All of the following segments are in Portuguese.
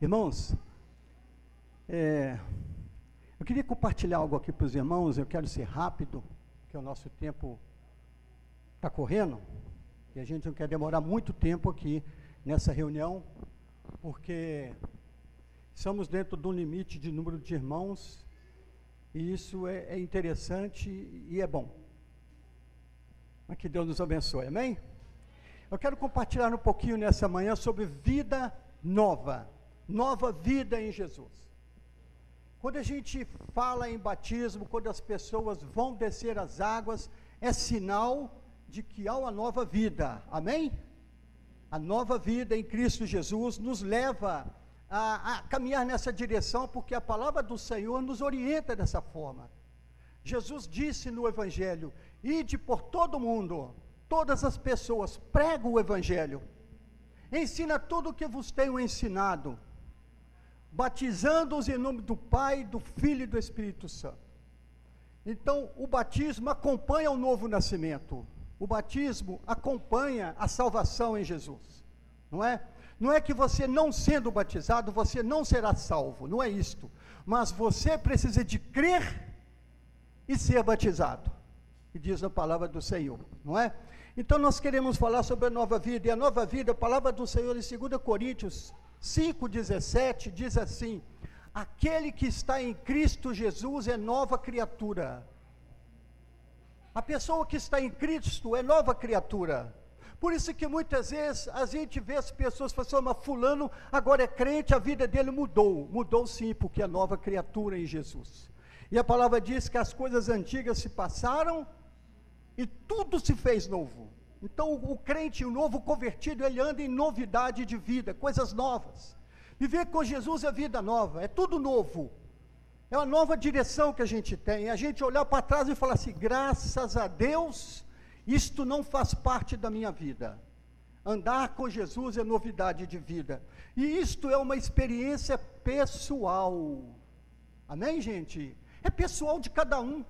Irmãos, é, eu queria compartilhar algo aqui para os irmãos, eu quero ser rápido, porque o nosso tempo está correndo, e a gente não quer demorar muito tempo aqui nessa reunião, porque estamos dentro de um limite de número de irmãos, e isso é, é interessante e é bom. Mas que Deus nos abençoe, amém? Eu quero compartilhar um pouquinho nessa manhã sobre vida nova nova vida em Jesus. Quando a gente fala em batismo, quando as pessoas vão descer as águas, é sinal de que há uma nova vida, amém? A nova vida em Cristo Jesus nos leva a, a caminhar nessa direção, porque a palavra do Senhor nos orienta dessa forma. Jesus disse no Evangelho: Ide por todo mundo, todas as pessoas, prega o Evangelho, ensina tudo o que vos tenho ensinado batizando-os em nome do Pai, do Filho e do Espírito Santo. Então, o batismo acompanha o novo nascimento. O batismo acompanha a salvação em Jesus. Não é? Não é que você não sendo batizado, você não será salvo, não é isto. Mas você precisa de crer e ser batizado. Que diz a palavra do Senhor, não é? Então nós queremos falar sobre a nova vida, e a nova vida, a palavra do Senhor em 2 Coríntios 5,17 diz assim: Aquele que está em Cristo Jesus é nova criatura. A pessoa que está em Cristo é nova criatura. Por isso que muitas vezes a gente vê as pessoas falando, assim, mas fulano agora é crente, a vida dele mudou. Mudou sim, porque é nova criatura em Jesus. E a palavra diz que as coisas antigas se passaram e tudo se fez novo. Então, o, crente, o novo convertido, ele anda em novidade de vida, coisas novas. Viver com Jesus é vida nova, é tudo novo. É uma nova direção que a gente tem. A gente olhar para trás e falar assim: graças a Deus, isto não faz parte da minha vida. Andar com Jesus é novidade de vida. E isto é uma experiência pessoal. Amém, gente? É pessoal de cada um.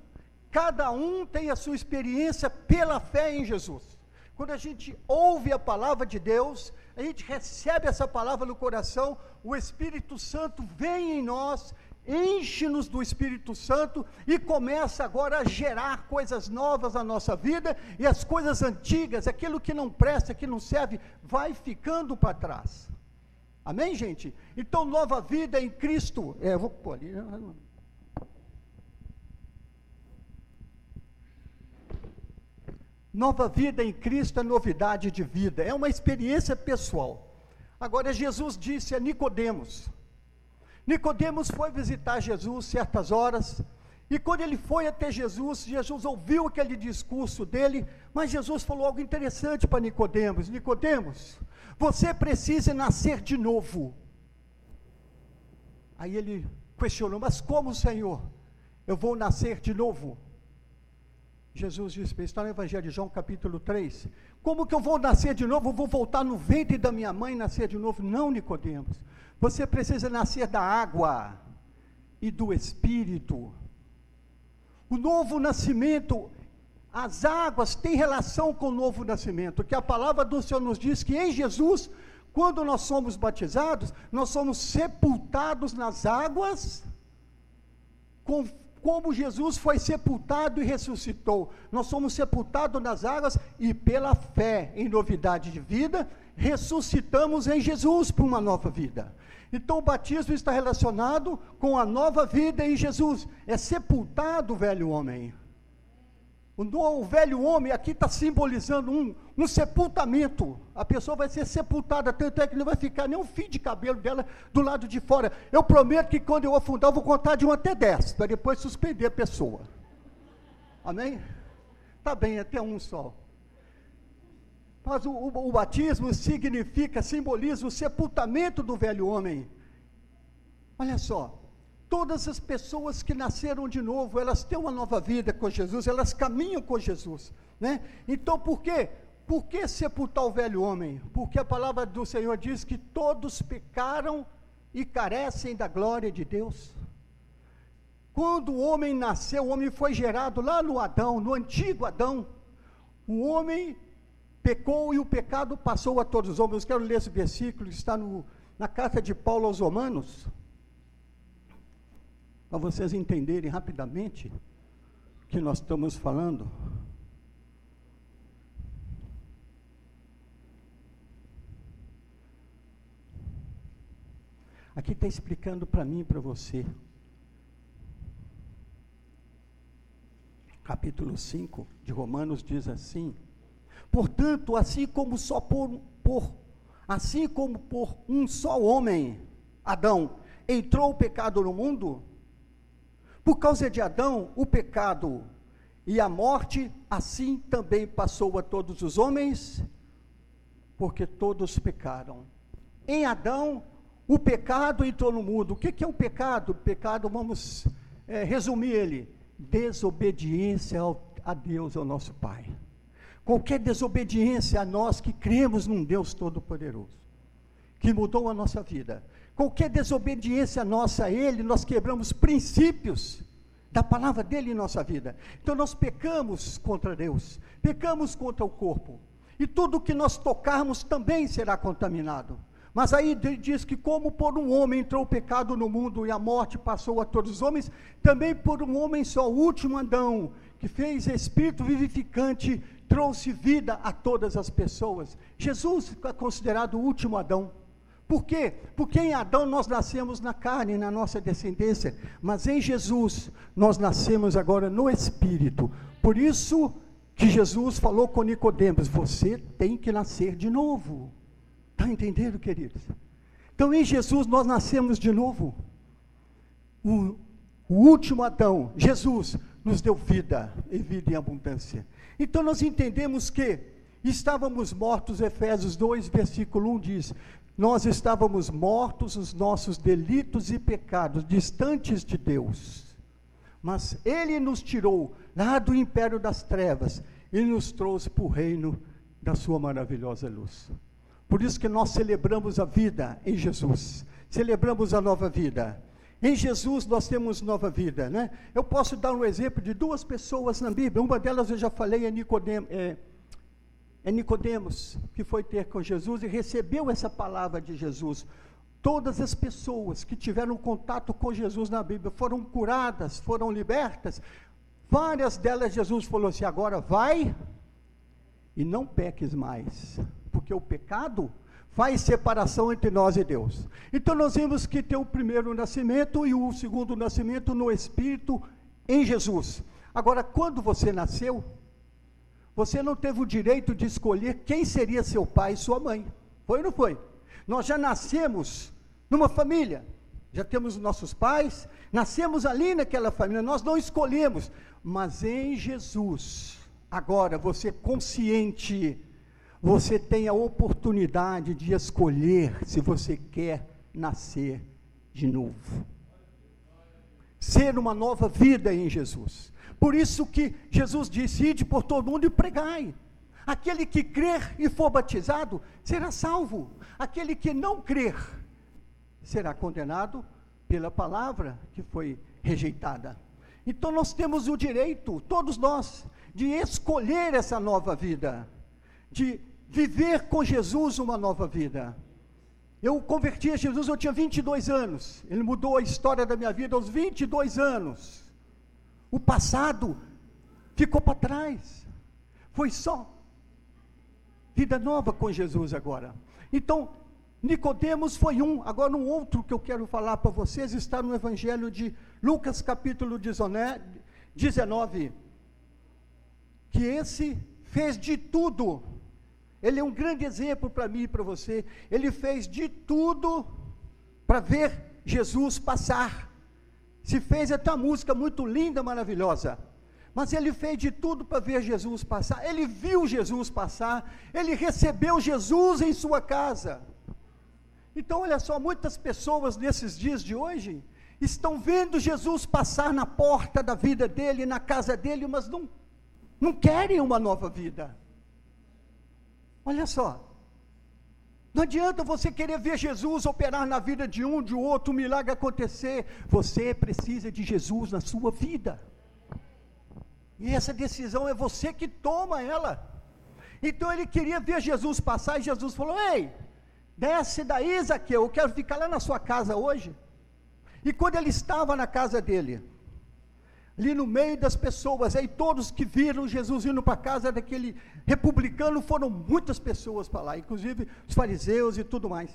Cada um tem a sua experiência pela fé em Jesus. Quando a gente ouve a palavra de Deus, a gente recebe essa palavra no coração, o Espírito Santo vem em nós, enche-nos do Espírito Santo e começa agora a gerar coisas novas na nossa vida e as coisas antigas, aquilo que não presta, que não serve, vai ficando para trás. Amém, gente? Então, nova vida em Cristo. É, vou pôr ali. Nova vida em Cristo é novidade de vida, é uma experiência pessoal. Agora Jesus disse a Nicodemos. Nicodemos foi visitar Jesus certas horas, e quando ele foi até Jesus, Jesus ouviu aquele discurso dele, mas Jesus falou algo interessante para Nicodemos: Nicodemos, você precisa nascer de novo. Aí ele questionou: Mas como, Senhor? Eu vou nascer de novo? Jesus disse, está no Evangelho de João, capítulo 3. Como que eu vou nascer de novo? Eu vou voltar no ventre da minha mãe e nascer de novo? Não, Nicodemos. Você precisa nascer da água e do Espírito. O novo nascimento, as águas têm relação com o novo nascimento, que a palavra do Senhor nos diz que em Jesus, quando nós somos batizados, nós somos sepultados nas águas com como Jesus foi sepultado e ressuscitou. Nós somos sepultados nas águas e pela fé em novidade de vida, ressuscitamos em Jesus para uma nova vida. Então o batismo está relacionado com a nova vida em Jesus. É sepultado o velho homem. O, velho homem aqui está simbolizando um, um sepultamento. A pessoa vai ser sepultada, tanto é que não vai ficar nem um fio de cabelo dela do lado de fora. Eu prometo que quando eu afundar, eu vou contar de um até dez, para depois suspender a pessoa. Amém? Tá bem, até um só. Mas o, o, o batismo significa, simboliza o sepultamento do velho homem. Olha só, Todas as pessoas que nasceram de novo, elas têm uma nova vida com Jesus, elas caminham com Jesus, né? Então, por quê? Por que sepultar o velho homem? Porque a palavra do Senhor diz que todos pecaram e carecem da glória de Deus. Quando o homem nasceu, o homem foi gerado lá no Adão, no antigo Adão. O homem pecou e o pecado passou a todos os homens. Eu quero ler esse versículo, está no na carta de Paulo aos Romanos, para vocês entenderem rapidamente o que nós estamos falando. Aqui está explicando para mim e para você. Capítulo 5 de Romanos diz assim: Portanto, assim como só por, por assim como por um só homem, Adão, entrou o pecado no mundo, por causa de Adão, o pecado e a morte, assim também passou a todos os homens, porque todos pecaram. Em Adão, o pecado entrou no mundo. O que, é o pecado? O pecado, vamos é, resumir ele: desobediência a Deus, ao nosso Pai. Qualquer desobediência a nós que cremos num Deus Todo-Poderoso, que mudou a nossa vida. Qualquer desobediência nossa a Ele, nós quebramos princípios da palavra dele em nossa vida. Então nós pecamos contra Deus, pecamos contra o corpo, e tudo que nós tocarmos também será contaminado. Mas aí diz que, como por um homem entrou o pecado no mundo e a morte passou a todos os homens, também por um homem só, o último Adão, que fez espírito vivificante, trouxe vida a todas as pessoas. Jesus é considerado o último Adão. Por quê? Porque em Adão nós nascemos na carne, na nossa descendência, mas em Jesus nós nascemos agora no Espírito. Por isso que Jesus falou com Nicodemos: você tem que nascer de novo. Está entendendo, queridos? Então, em Jesus, nós nascemos de novo. O, o último Adão, Jesus, nos deu vida e vida em abundância. Então, nós entendemos que estávamos mortos, Efésios 2, versículo 1 diz: Nós estávamos mortos os nossos delitos e pecados, distantes de Deus. Mas Ele nos tirou lá do império das trevas e nos trouxe para o reino da Sua maravilhosa luz. Por isso que nós celebramos a vida em Jesus. Celebramos a nova vida. Em Jesus nós temos nova vida, né? Eu posso dar um exemplo de duas pessoas na Bíblia. Uma delas eu já falei é Nicodemos, é, é Nicodemos que foi ter com Jesus e recebeu essa palavra de Jesus. Todas as pessoas que tiveram contato com Jesus na Bíblia foram curadas, foram libertas. Várias delas Jesus falou assim: agora vai e não peques mais porque o pecado faz separação entre nós e Deus. Então nós vimos que tem o primeiro nascimento e o segundo nascimento no Espírito em Jesus. Agora, quando você nasceu, você não teve o direito de escolher quem seria seu pai e sua mãe. Foi ou não foi? Nós já nascemos numa família, já temos nossos pais, nascemos ali naquela família, nós não escolhemos, mas em Jesus, agora você consciente você tem a oportunidade de escolher se você quer nascer de novo. Ser uma nova vida em Jesus. Por isso que Jesus disse: ide por todo mundo e pregai. Aquele que crer e for batizado será salvo. Aquele que não crer será condenado pela palavra que foi rejeitada. Então nós temos o direito, todos nós, de escolher essa nova vida, de viver com Jesus uma nova vida. Eu converti a Jesus, eu tinha 22 anos. Ele mudou a história da minha vida aos 22 anos. O passado ficou para trás. Foi só vida nova com Jesus agora. Então, Nicodemos foi um. Agora, um outro que eu quero falar para vocês está no Evangelho de Lucas, capítulo 19, que esse fez de tudo ele é um grande exemplo para mim e para você. Ele fez de tudo para ver Jesus passar. Se fez até uma música muito linda, maravilhosa. Mas ele fez de tudo para ver Jesus passar. Ele viu Jesus passar. Ele recebeu Jesus em sua casa. Então, olha só, muitas pessoas nesses dias de hoje estão vendo Jesus passar na porta da vida dele, na casa dele, mas não, não querem uma nova vida. Olha só. Não adianta você querer ver Jesus operar na vida de um, de outro, um milagre acontecer. Você precisa de Jesus na sua vida. E essa decisão é você que toma ela. Então ele queria ver Jesus passar e Jesus falou: Ei, Desce daí, Zaqueu, eu quero ficar lá na sua casa hoje. E quando ele estava na casa dele, ali no meio das pessoas, aí todos que viram Jesus indo para casa daquele republicano, foram muitas pessoas para lá, inclusive os fariseus e tudo mais.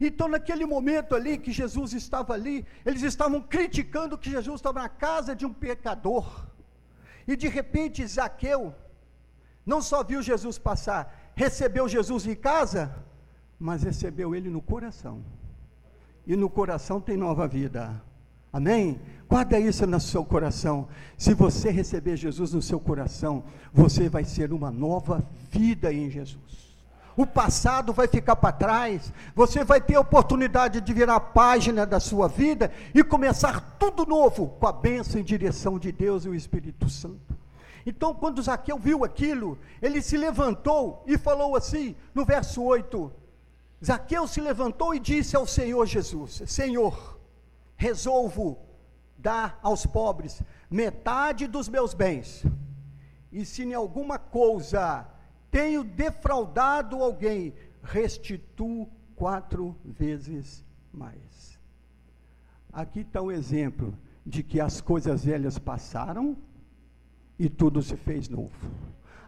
Então, naquele momento ali que Jesus estava ali, eles estavam criticando que Jesus estava na casa de um pecador. E de repente, Zaqueu não só viu Jesus passar, recebeu Jesus em casa, mas recebeu ele no coração. E no coração tem nova vida. Amém? Guarda isso no seu coração. Se você receber Jesus no seu coração, você vai ser uma nova vida em Jesus. O passado vai ficar para trás, você vai ter a oportunidade de virar a página da sua vida e começar tudo novo com a bênção em direção de Deus e o Espírito Santo. Então, quando Zaqueu viu aquilo, ele se levantou e falou assim, no verso 8: Zaqueu se levantou e disse ao Senhor Jesus: Senhor, resolvo dar aos pobres metade dos meus bens, e se em alguma coisa tenho defraudado alguém, restituo quatro vezes mais. Aqui está o exemplo de que as coisas velhas passaram e tudo se fez novo.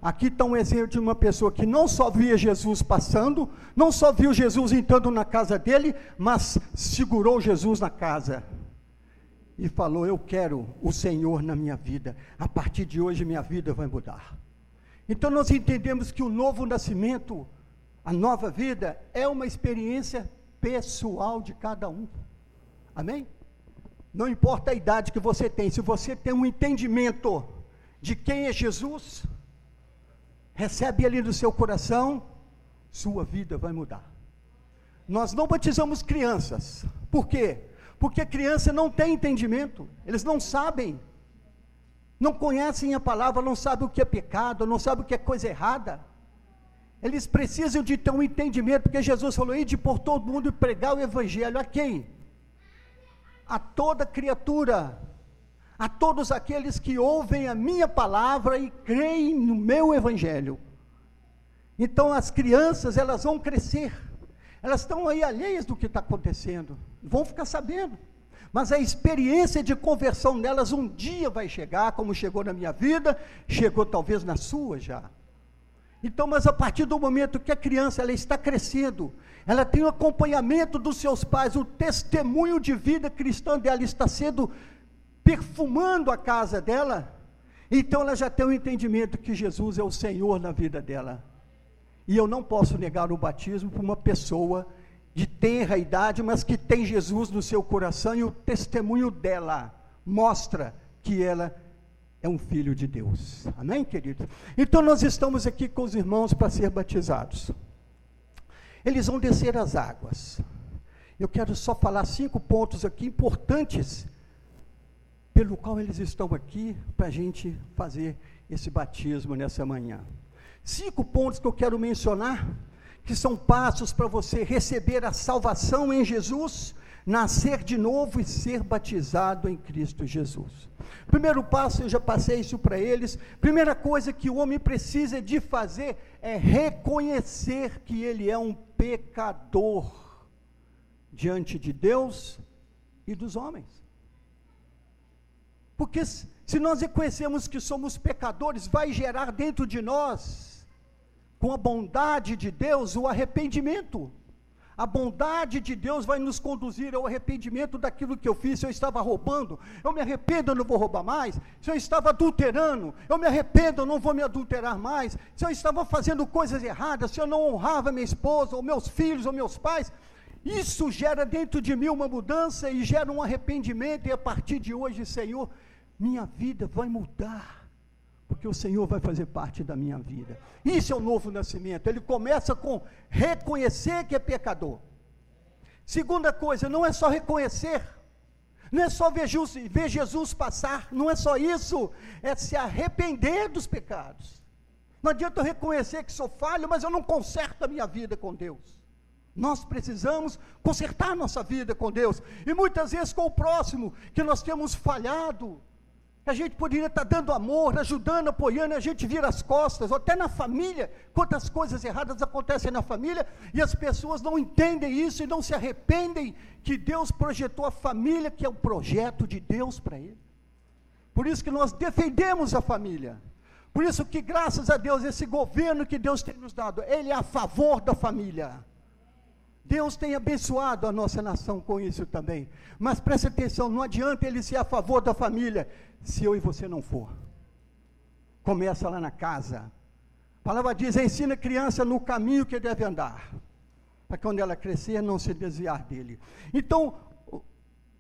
Aqui está um exemplo de uma pessoa que não só via Jesus passando, não só viu Jesus entrando na casa dele, mas segurou Jesus na casa e falou: Eu quero o Senhor na minha vida, a partir de hoje minha vida vai mudar. Então nós entendemos que o novo nascimento, a nova vida, é uma experiência pessoal de cada um. Amém? Não importa a idade que você tem, se você tem um entendimento de quem é Jesus, recebe ele no seu coração, sua vida vai mudar. Nós não batizamos crianças. Por quê? Porque a criança não tem entendimento, eles não sabem, não conhecem a palavra, não sabem o que é pecado, não sabem o que é coisa errada. Eles precisam de ter um entendimento, porque Jesus falou: ide por todo mundo e pregar o evangelho a quem? A toda criatura, a todos aqueles que ouvem a minha palavra e creem no meu evangelho. Então as crianças, elas vão crescer, elas estão aí alheias do que está acontecendo, vão ficar sabendo. Mas a experiência de conversão nelas um dia vai chegar, como chegou na minha vida, chegou talvez na sua já. Então, mas a partir do momento que a criança ela está crescendo, ela tem o acompanhamento dos seus pais, o testemunho de vida cristã dela está sendo perfumando a casa dela, então ela já tem o um entendimento que Jesus é o Senhor na vida dela. E eu não posso negar o batismo para uma pessoa de tenra idade, mas que tem Jesus no seu coração e o testemunho dela mostra que ela é um filho de Deus. Amém, querido? Então nós estamos aqui com os irmãos para ser batizados. Eles vão descer as águas. Eu quero só falar cinco pontos aqui importantes pelo qual eles estão aqui para a gente fazer esse batismo nessa manhã. Cinco pontos que eu quero mencionar, que são passos para você receber a salvação em Jesus, nascer de novo e ser batizado em Cristo Jesus. Primeiro passo, eu já passei isso para eles. Primeira coisa que o homem precisa de fazer é reconhecer que ele é um pecador diante de Deus e dos homens. Porque se nós reconhecemos que somos pecadores, vai gerar dentro de nós, com a bondade de Deus, o arrependimento. A bondade de Deus vai nos conduzir ao arrependimento daquilo que eu fiz. Se eu estava roubando, eu me arrependo, eu não vou roubar mais. Se eu estava adulterando, eu me arrependo, eu não vou me adulterar mais. Se eu estava fazendo coisas erradas, se eu não honrava minha esposa, ou meus filhos, ou meus pais, isso gera dentro de mim uma mudança e gera um arrependimento. E a partir de hoje, Senhor, minha vida vai mudar, porque o Senhor vai fazer parte da minha vida. Isso é o novo nascimento. Ele começa com reconhecer que é pecador. Segunda coisa, não é só reconhecer, não é só ver Jesus, ver Jesus passar, não é só isso, é se arrepender dos pecados. Não adianta eu reconhecer que sou falho, mas eu não conserto a minha vida com Deus. Nós precisamos consertar nossa vida com Deus, e muitas vezes com o próximo, que nós temos falhado, a gente poderia estar dando amor, ajudando, apoiando, a gente vira as costas, ou até na família, quantas coisas erradas acontecem na família, e as pessoas não entendem isso e não se arrependem que Deus projetou a família, que é o projeto de Deus para ele. Por isso que nós defendemos a família. Por isso que, graças a Deus, esse governo que Deus tem nos dado, ele é a favor da família. Deus tem abençoado a nossa nação com isso também. Mas preste atenção, não adianta ele ser a favor da família se eu e você não for. Começa lá na casa. A palavra diz: ensina a criança no caminho que deve andar, para que quando ela crescer não se desviar dele. Então,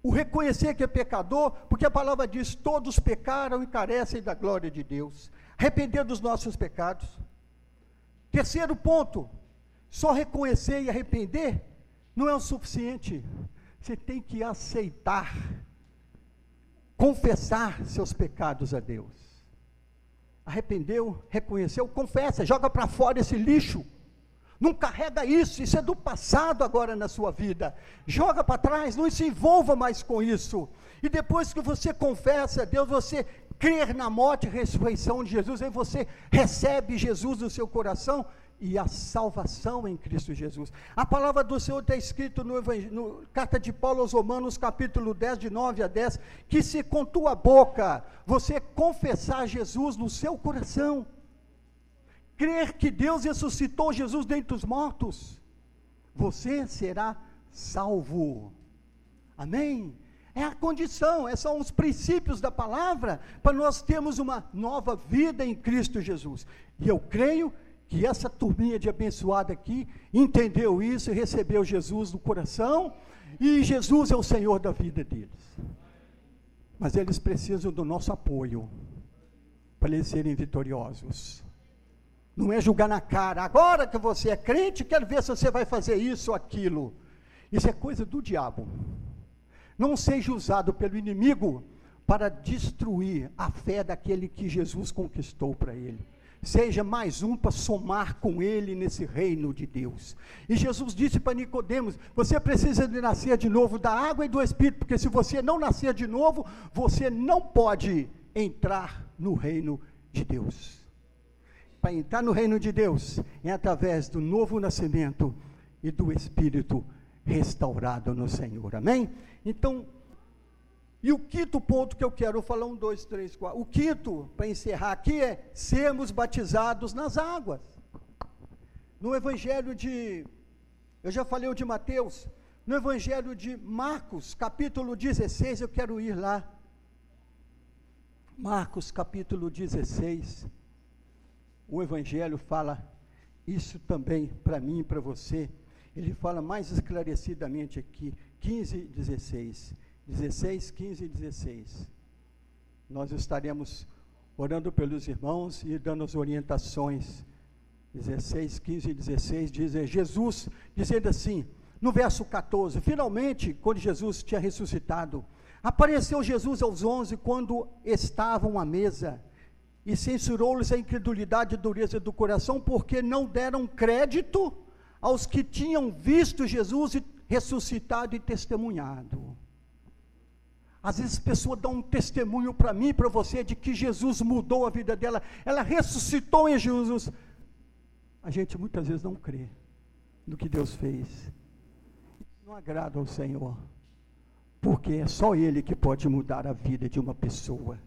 o reconhecer que é pecador, porque a palavra diz: todos pecaram e carecem da glória de Deus. Arrepender dos nossos pecados. Terceiro ponto, só reconhecer e arrepender não é o suficiente. Você tem que aceitar, confessar seus pecados a Deus. Arrependeu, reconheceu, confessa, joga para fora esse lixo. Não carrega isso, isso é do passado agora na sua vida. Joga para trás, não se envolva mais com isso. E depois que você confessa a Deus, você crer na morte e ressurreição de Jesus, aí você recebe Jesus no seu coração e a salvação em Cristo Jesus. A palavra do Senhor está escrito no, no, carta de Paulo aos Romanos, capítulo 10, de 9 a 10, que se com tua boca você confessar Jesus no seu coração, crer que Deus ressuscitou Jesus dentre os mortos, você será salvo. Amém? É a condição, esses são os princípios da palavra para nós termos uma nova vida em Cristo Jesus. E eu creio que essa turminha de abençoada aqui entendeu isso e recebeu Jesus no coração, e Jesus é o Senhor da vida deles. Mas eles precisam do nosso apoio para eles serem vitoriosos. Não é julgar na cara, agora que você é crente, quero ver se você vai fazer isso ou aquilo. Isso é coisa do diabo. Não seja usado pelo inimigo para destruir a fé daquele que Jesus conquistou para ele seja mais um para somar com ele nesse reino de Deus. E Jesus disse para Nicodemos: você precisa de nascer de novo da água e do Espírito, porque se você não nascer de novo, você não pode entrar no reino de Deus. Para entrar no reino de Deus é através do novo nascimento e do Espírito restaurado no Senhor. Amém? Então, e o quinto ponto que eu quero falar, um, dois, três, quatro. O quinto, para encerrar aqui, é sermos batizados nas águas. No Evangelho de, eu já falei o de Mateus, no Evangelho de Marcos, capítulo 16, eu quero ir lá. Marcos, capítulo 16. O Evangelho fala isso também para mim e para você. Ele fala mais esclarecidamente aqui, 15, 16. 16, 15 e 16. Nós estaremos orando pelos irmãos e dando as orientações. 16, 15 e 16 dizem Jesus, dizendo assim, no verso 14, finalmente, quando Jesus tinha ressuscitado, apareceu Jesus aos onze quando estavam à mesa e censurou-lhes a incredulidade e dureza do coração, porque não deram crédito aos que tinham visto Jesus ressuscitado e testemunhado. Às vezes a pessoa dá um testemunho para mim para você de que Jesus mudou a vida dela, ela ressuscitou em Jesus. A gente muitas vezes não crê no que Deus fez. Não agrada ao Senhor, porque é só Ele que pode mudar a vida de uma pessoa.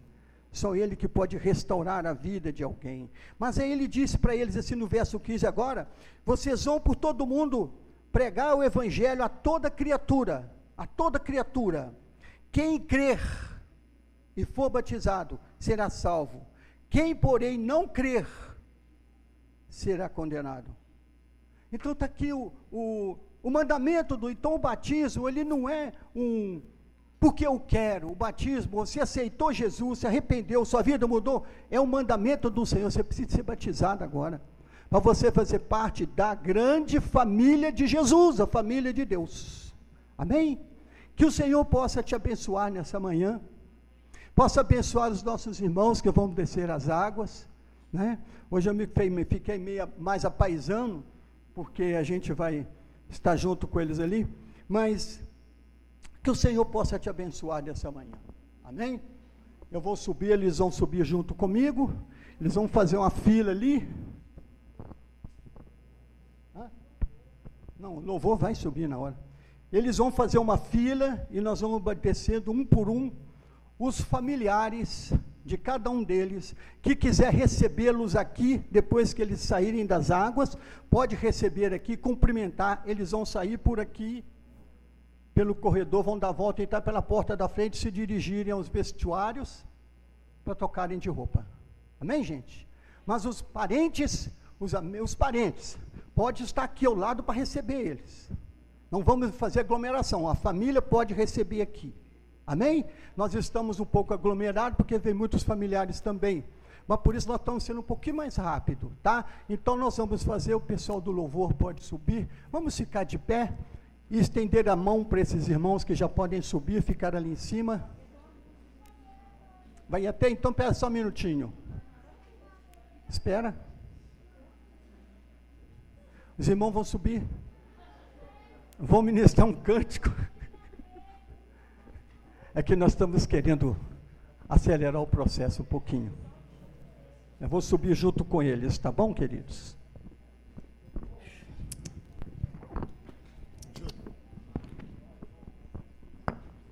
Só Ele que pode restaurar a vida de alguém. Mas aí ele disse para eles assim no verso 15 agora: vocês vão por todo mundo pregar o evangelho a toda criatura, a toda criatura. Quem crer e for batizado será salvo. Quem, porém, não crer será condenado. Então está aqui o, o, o mandamento do então o batismo, ele não é um porque eu quero, o batismo, você aceitou Jesus, se arrependeu, sua vida mudou, é um mandamento do Senhor, você precisa ser batizado agora, para você fazer parte da grande família de Jesus, a família de Deus. Amém? Que o Senhor possa te abençoar nessa manhã, possa abençoar os nossos irmãos que vão descer as águas. Né? Hoje eu me fiquei meio mais apaisando, porque a gente vai estar junto com eles ali, mas que o Senhor possa te abençoar nessa manhã. Amém? Eu vou subir, eles vão subir junto comigo. Eles vão fazer uma fila ali. Não, o louvor vai subir na hora. Eles vão fazer uma fila e nós vamos descendo um por um os familiares de cada um deles que quiser recebê-los aqui depois que eles saírem das águas, pode receber aqui, cumprimentar, eles vão sair por aqui pelo corredor, vão dar volta e entrar pela porta da frente, se dirigirem aos vestuários para tocarem de roupa. Amém, gente? Mas os parentes, os meus parentes, pode estar aqui ao lado para receber eles. Não vamos fazer aglomeração, a família pode receber aqui. Amém? Nós estamos um pouco aglomerados porque vem muitos familiares também. Mas por isso nós estamos sendo um pouquinho mais rápido, tá? Então nós vamos fazer, o pessoal do louvor pode subir. Vamos ficar de pé e estender a mão para esses irmãos que já podem subir, ficar ali em cima. Vai até, então, espera só um minutinho. Espera. Os irmãos vão subir. Vão ministrar um cântico. É que nós estamos querendo acelerar o processo um pouquinho. Eu vou subir junto com eles, tá bom, queridos?